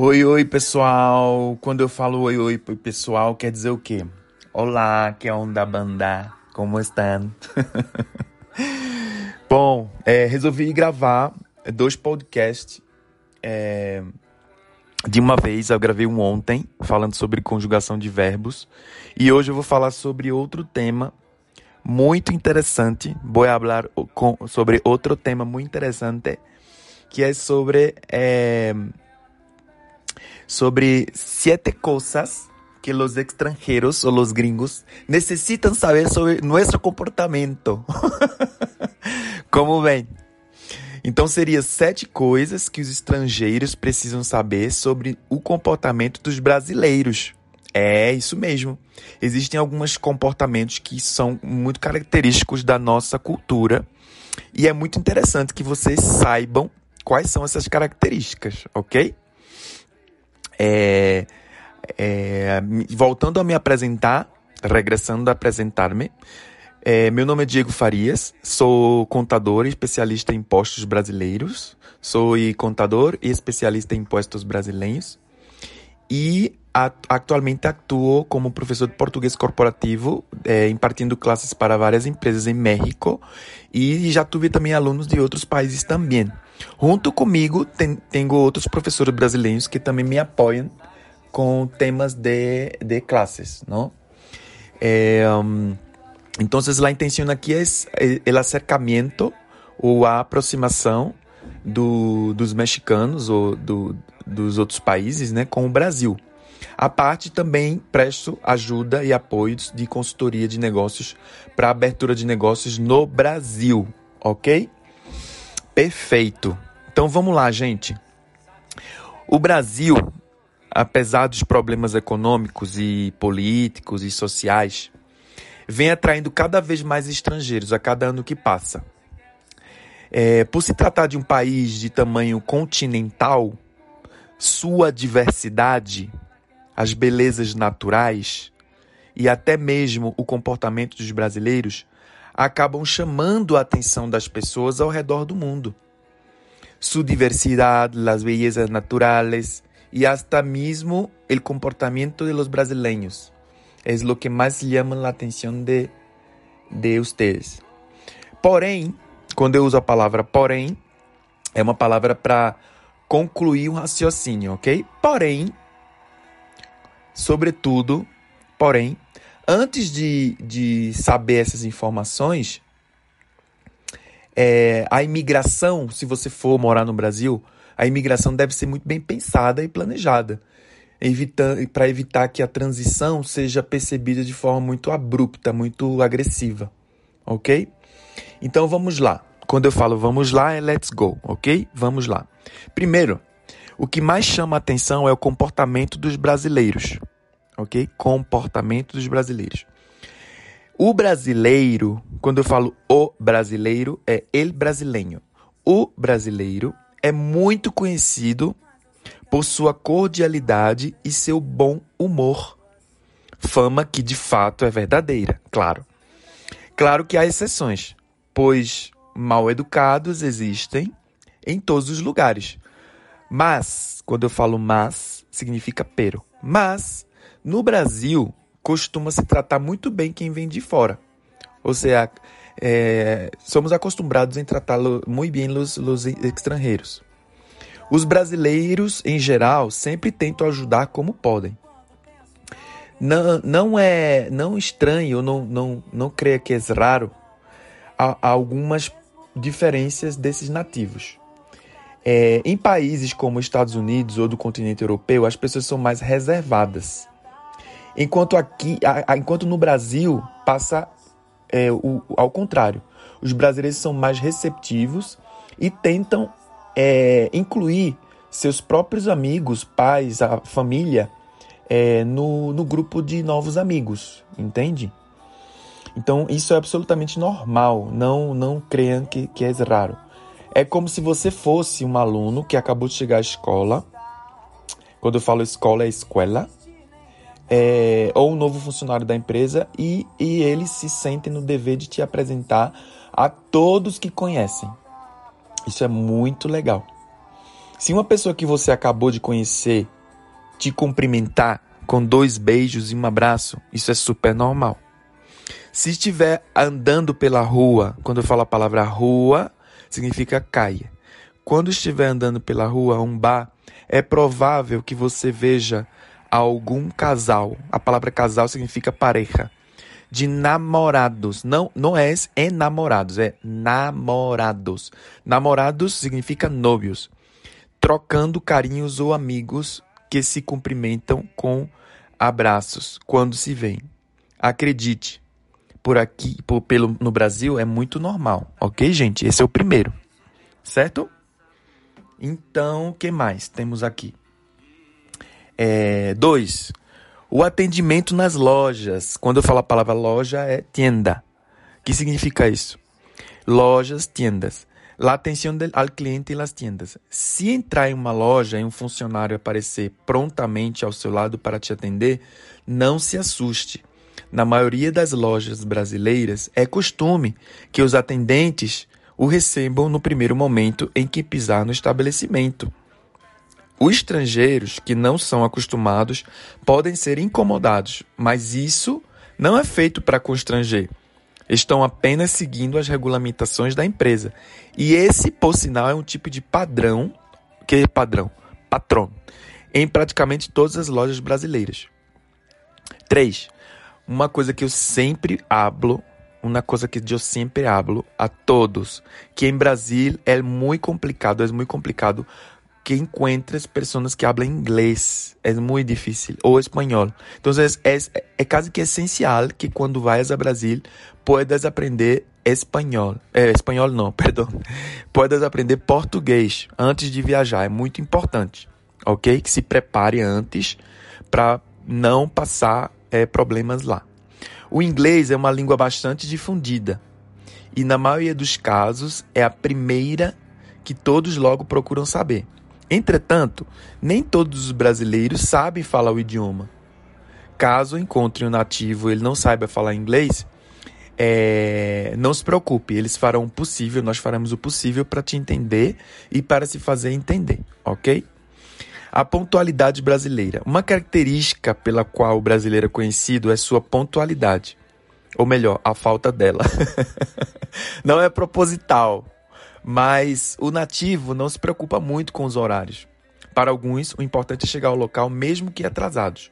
Oi, oi, pessoal. Quando eu falo oi, oi, pessoal, quer dizer o quê? Olá, que é onda banda. Como estão? Bom, é, resolvi gravar dois podcasts é, de uma vez. Eu gravei um ontem, falando sobre conjugação de verbos. E hoje eu vou falar sobre outro tema muito interessante. Vou falar sobre outro tema muito interessante, que é sobre... É, sobre siete cosas que los extranjeros o los gringos necesitan saber sobre nuestro comportamento. Como bem? Então seria sete coisas que os estrangeiros precisam saber sobre o comportamento dos brasileiros. É isso mesmo. Existem alguns comportamentos que são muito característicos da nossa cultura e é muito interessante que vocês saibam quais são essas características, ok? É, é, voltando a me apresentar, regressando a apresentar-me, é, meu nome é Diego Farias, sou contador e especialista em impostos brasileiros, sou contador e especialista em impostos brasileiros e atualmente atuo como professor de português corporativo, é, impartindo classes para várias empresas em México e já tive também alunos de outros países também. Junto comigo, tem, tenho outros professores brasileiros que também me apoiam com temas de, de classes, não? É, um, então, a intenção aqui é o acercamento ou a aproximação do, dos mexicanos ou do, dos outros países né, com o Brasil. A parte também presto ajuda e apoios de consultoria de negócios para abertura de negócios no Brasil, ok? Perfeito. Então vamos lá, gente. O Brasil, apesar dos problemas econômicos e políticos e sociais, vem atraindo cada vez mais estrangeiros a cada ano que passa. É, por se tratar de um país de tamanho continental, sua diversidade, as belezas naturais e até mesmo o comportamento dos brasileiros acabam chamando a atenção das pessoas ao redor do mundo. Sua diversidade, as belezas naturais e até mesmo o comportamento de los brasileiros é o que mais chama a atenção de, de ustedes. Porém, quando eu uso a palavra porém, é uma palavra para concluir um raciocínio, ok? Porém, sobretudo, porém, antes de, de saber essas informações, é, a imigração, se você for morar no Brasil, a imigração deve ser muito bem pensada e planejada, para evitar que a transição seja percebida de forma muito abrupta, muito agressiva, ok? Então vamos lá. Quando eu falo vamos lá, é let's go, ok? Vamos lá. Primeiro, o que mais chama a atenção é o comportamento dos brasileiros ok? Comportamento dos brasileiros. O brasileiro, quando eu falo o brasileiro, é el brasileiro. O brasileiro é muito conhecido por sua cordialidade e seu bom humor. Fama que de fato é verdadeira, claro. Claro que há exceções, pois mal educados existem em todos os lugares. Mas, quando eu falo mas, significa pero. Mas no Brasil, costuma se tratar muito bem quem vem de fora. Ou seja, é, somos acostumados em tratar muito bem os, os estrangeiros. Os brasileiros, em geral, sempre tentam ajudar como podem. Não, não é não estranho, não, não, não creia que é raro, há, algumas diferenças desses nativos. É, em países como os Estados Unidos ou do continente europeu, as pessoas são mais reservadas. Enquanto aqui, a, a, enquanto no Brasil passa é, o, ao contrário. Os brasileiros são mais receptivos e tentam é, incluir seus próprios amigos, pais, a família, é, no, no grupo de novos amigos, entende? Então isso é absolutamente normal, não não creiam que, que é raro. É como se você fosse um aluno que acabou de chegar à escola. Quando eu falo escola, é escola. É, ou um novo funcionário da empresa e, e eles se sentem no dever de te apresentar a todos que conhecem. Isso é muito legal. Se uma pessoa que você acabou de conhecer te cumprimentar com dois beijos e um abraço, isso é super normal. Se estiver andando pela rua, quando eu falo a palavra rua, significa caia. Quando estiver andando pela rua, um bar, é provável que você veja algum casal. A palavra casal significa pareja. De namorados. Não, não é enamorados, é namorados. Namorados significa novios. Trocando carinhos ou amigos que se cumprimentam com abraços quando se veem. Acredite, por aqui, por, pelo, no Brasil, é muito normal, ok, gente? Esse é o primeiro, certo? Então, o que mais temos aqui? É, dois, o atendimento nas lojas. Quando eu falo a palavra loja, é tienda. O que significa isso? Lojas, tiendas. La atenção ao cliente nas tiendas. Se entrar em uma loja e um funcionário aparecer prontamente ao seu lado para te atender, não se assuste. Na maioria das lojas brasileiras, é costume que os atendentes o recebam no primeiro momento em que pisar no estabelecimento. Os estrangeiros que não são acostumados podem ser incomodados, mas isso não é feito para constranger. Estão apenas seguindo as regulamentações da empresa. E esse, por sinal, é um tipo de padrão, que é padrão, patrão, em praticamente todas as lojas brasileiras. 3. Uma coisa que eu sempre hablo, uma coisa que eu sempre hablo a todos, que em Brasil é muito complicado, é muito complicado que encuentres pessoas que falam inglês. É muito difícil. Ou espanhol. Então, é, é, quase que essencial que quando vayas a Brasil, puedas aprender espanhol. É, espanhol não, perdão. Puedas aprender português antes de viajar. É muito importante. Ok? Que se prepare antes para não passar é, problemas lá. O inglês é uma língua bastante difundida e, na maioria dos casos, é a primeira que todos logo procuram saber. Entretanto, nem todos os brasileiros sabem falar o idioma. Caso encontre um nativo e ele não saiba falar inglês, é, não se preocupe, eles farão o possível, nós faremos o possível para te entender e para se fazer entender, ok? A pontualidade brasileira. Uma característica pela qual o brasileiro é conhecido é sua pontualidade. Ou melhor, a falta dela. não é proposital, mas o nativo não se preocupa muito com os horários. Para alguns, o importante é chegar ao local mesmo que atrasados.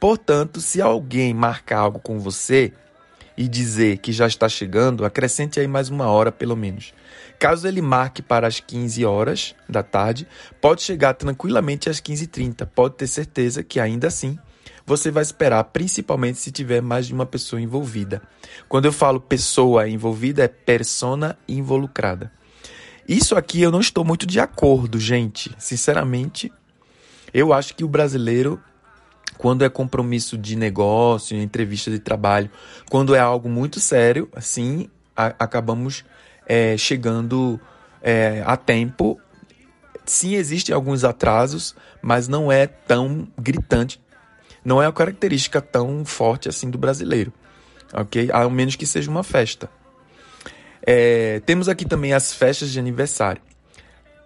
Portanto, se alguém marcar algo com você e dizer que já está chegando, acrescente aí mais uma hora pelo menos. Caso ele marque para as 15 horas da tarde, pode chegar tranquilamente às 15h30. Pode ter certeza que ainda assim você vai esperar, principalmente se tiver mais de uma pessoa envolvida. Quando eu falo pessoa envolvida, é persona involucrada. Isso aqui eu não estou muito de acordo, gente. Sinceramente, eu acho que o brasileiro, quando é compromisso de negócio, entrevista de trabalho, quando é algo muito sério, assim, a, acabamos é, chegando é, a tempo. Sim, existem alguns atrasos, mas não é tão gritante. Não é uma característica tão forte assim do brasileiro, ok? Ao menos que seja uma festa. É, temos aqui também as festas de aniversário.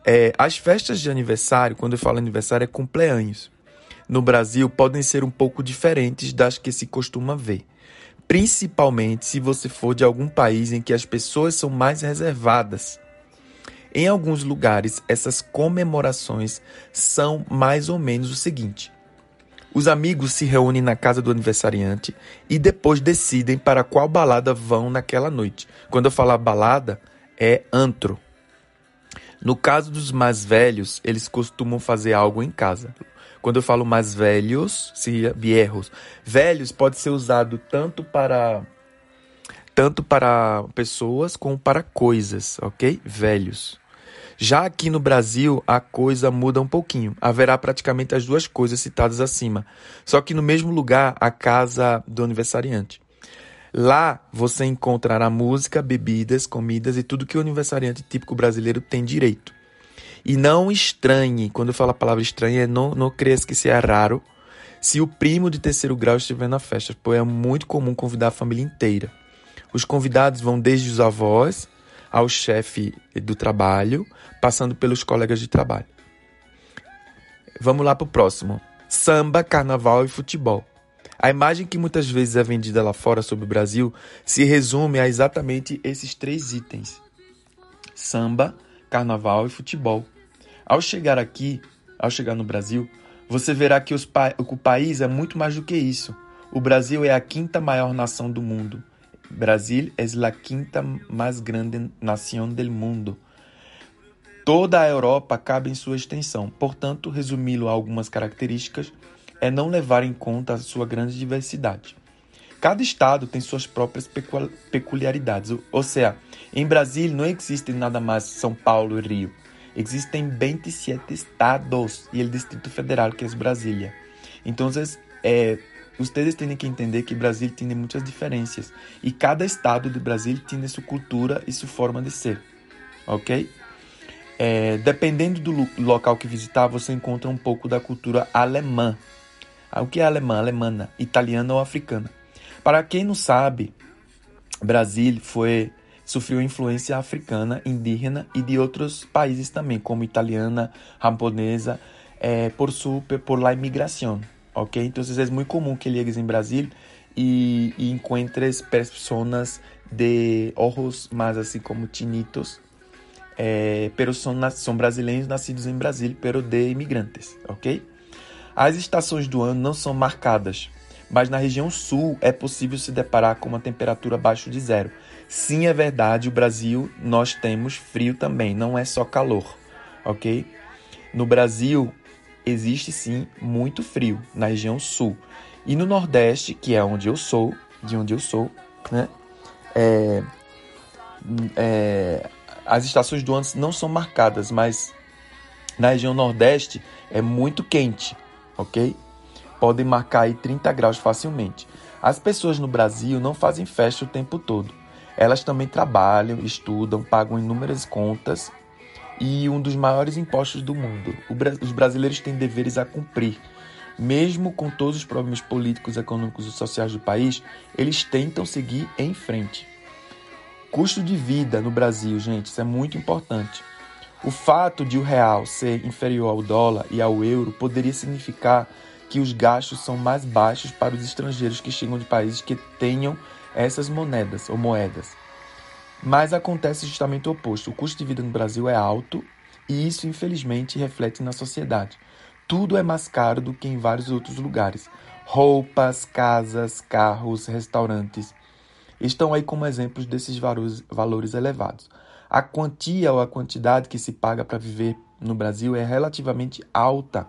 É, as festas de aniversário, quando eu falo aniversário, é cumpleaños. No Brasil, podem ser um pouco diferentes das que se costuma ver principalmente se você for de algum país em que as pessoas são mais reservadas. Em alguns lugares, essas comemorações são mais ou menos o seguinte: os amigos se reúnem na casa do aniversariante e depois decidem para qual balada vão naquela noite. Quando eu falar balada, é antro. No caso dos mais velhos, eles costumam fazer algo em casa. Quando eu falo mais velhos, seria viejos. Velhos pode ser usado tanto para tanto para pessoas como para coisas, ok? Velhos. Já aqui no Brasil, a coisa muda um pouquinho. Haverá praticamente as duas coisas citadas acima, só que no mesmo lugar, a casa do aniversariante. Lá você encontrará música, bebidas, comidas e tudo que o aniversariante típico brasileiro tem direito. E não estranhe, quando eu falo a palavra estranha, não, não cresça que isso é raro, se o primo de terceiro grau estiver na festa, pois é muito comum convidar a família inteira. Os convidados vão desde os avós ao chefe do trabalho, passando pelos colegas de trabalho. Vamos lá para o próximo: samba, carnaval e futebol. A imagem que muitas vezes é vendida lá fora sobre o Brasil se resume a exatamente esses três itens: samba, carnaval e futebol. Ao chegar aqui, ao chegar no Brasil, você verá que pa o país é muito mais do que isso. O Brasil é a quinta maior nação do mundo. Brasil é a quinta mais grande nação do mundo. Toda a Europa cabe em sua extensão. Portanto, resumi-lo a algumas características é não levar em conta a sua grande diversidade. Cada estado tem suas próprias peculiaridades. Ou seja, em Brasília não existe nada mais São Paulo e Rio. Existem 27 estados e o Distrito Federal, que é Brasília. Então, é, vocês têm que entender que Brasil tem muitas diferenças e cada estado do Brasil tem sua cultura e sua forma de ser, ok? É, dependendo do local que visitar, você encontra um pouco da cultura alemã. Ah, o que é alemã? Alemana, italiana ou africana. Para quem não sabe, Brasil foi sofreu influência africana, indígena e de outros países também, como italiana, japonesa, é, por sua por la imigração, ok? Então é muito comum que llegues em Brasil e, e encuentres pessoas de ojos mais assim como tinitos, é, pero são, são brasileiros nascidos em Brasil, pero de imigrantes, ok? As estações do ano não são marcadas, mas na região sul é possível se deparar com uma temperatura abaixo de zero. Sim, é verdade, o Brasil nós temos frio também, não é só calor, ok? No Brasil existe sim muito frio na região sul. E no Nordeste, que é onde eu sou, de onde eu sou, né? É, é, as estações do ano não são marcadas, mas na região Nordeste é muito quente, ok? Podem marcar aí 30 graus facilmente. As pessoas no Brasil não fazem festa o tempo todo. Elas também trabalham, estudam, pagam inúmeras contas e um dos maiores impostos do mundo. Os brasileiros têm deveres a cumprir. Mesmo com todos os problemas políticos, econômicos e sociais do país, eles tentam seguir em frente. Custo de vida no Brasil, gente, isso é muito importante. O fato de o real ser inferior ao dólar e ao euro poderia significar que os gastos são mais baixos para os estrangeiros que chegam de países que tenham essas moedas ou moedas. Mas acontece justamente o oposto. O custo de vida no Brasil é alto e isso, infelizmente, reflete na sociedade. Tudo é mais caro do que em vários outros lugares. Roupas, casas, carros, restaurantes estão aí como exemplos desses valores elevados. A quantia ou a quantidade que se paga para viver no Brasil é relativamente alta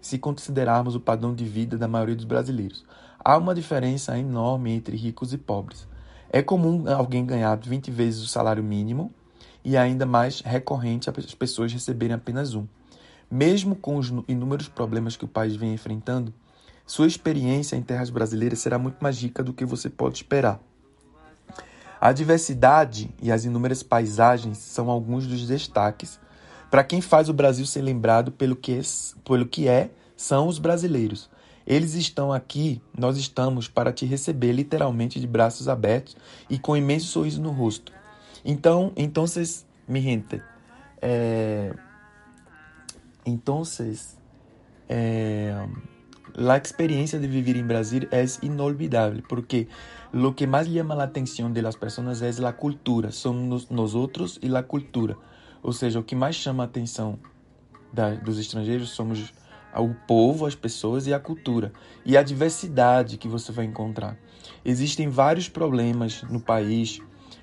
se considerarmos o padrão de vida da maioria dos brasileiros. Há uma diferença enorme entre ricos e pobres. É comum alguém ganhar 20 vezes o salário mínimo e ainda mais recorrente as pessoas receberem apenas um. Mesmo com os inúmeros problemas que o país vem enfrentando, sua experiência em terras brasileiras será muito mais rica do que você pode esperar. A diversidade e as inúmeras paisagens são alguns dos destaques para quem faz o Brasil ser lembrado pelo que, pelo que é, são os brasileiros. Eles estão aqui, nós estamos para te receber literalmente de braços abertos e com um imenso sorriso no rosto. Então, então, mi gente, eh, entonces, eh, la experiencia de vivir en Brasil es inolvidable porque lo que más llama la atención de las personas es la cultura, somos nosotros y la cultura. Ou seja, o que mais chama a atenção da, dos estrangeiros somos o povo, as pessoas e a cultura e a diversidade que você vai encontrar. Existem vários problemas no país,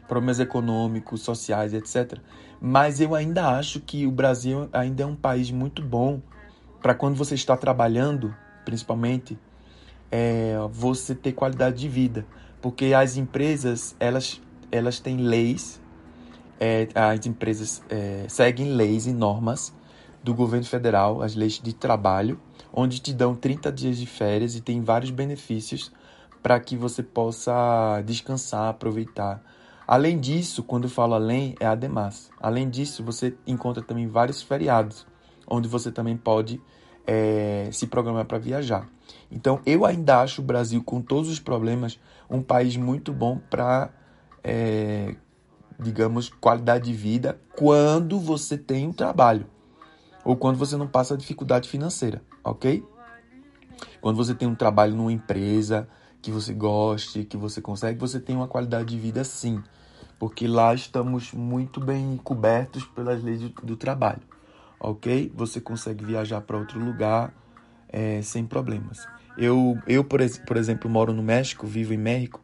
problemas econômicos, sociais, etc. Mas eu ainda acho que o Brasil ainda é um país muito bom para quando você está trabalhando, principalmente, é, você ter qualidade de vida, porque as empresas elas elas têm leis é, as empresas é, seguem leis e normas do governo federal, as leis de trabalho, onde te dão 30 dias de férias e tem vários benefícios para que você possa descansar, aproveitar. Além disso, quando eu falo além, é ademais. Além disso, você encontra também vários feriados, onde você também pode é, se programar para viajar. Então, eu ainda acho o Brasil, com todos os problemas, um país muito bom para, é, digamos, qualidade de vida quando você tem um trabalho ou quando você não passa dificuldade financeira, ok? Quando você tem um trabalho numa empresa que você goste, que você consegue, você tem uma qualidade de vida sim, porque lá estamos muito bem cobertos pelas leis do, trabalho, ok? Você consegue viajar para outro lugar é, sem problemas. Eu, eu por, por exemplo, moro no México, vivo em México,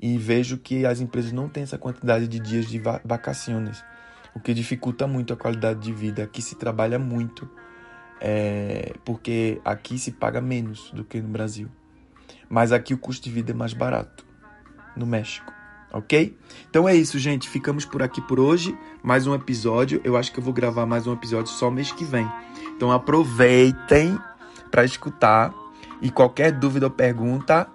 e vejo que as empresas não têm essa quantidade de dias de vacações o que dificulta muito a qualidade de vida. Aqui se trabalha muito, é, porque aqui se paga menos do que no Brasil. Mas aqui o custo de vida é mais barato, no México. Ok? Então é isso, gente. Ficamos por aqui por hoje. Mais um episódio. Eu acho que eu vou gravar mais um episódio só mês que vem. Então aproveitem para escutar. E qualquer dúvida ou pergunta,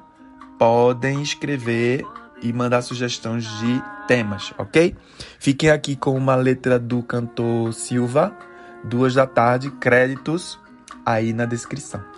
podem escrever e mandar sugestões de temas, ok? Fiquem aqui com uma letra do cantor Silva, duas da tarde, créditos aí na descrição.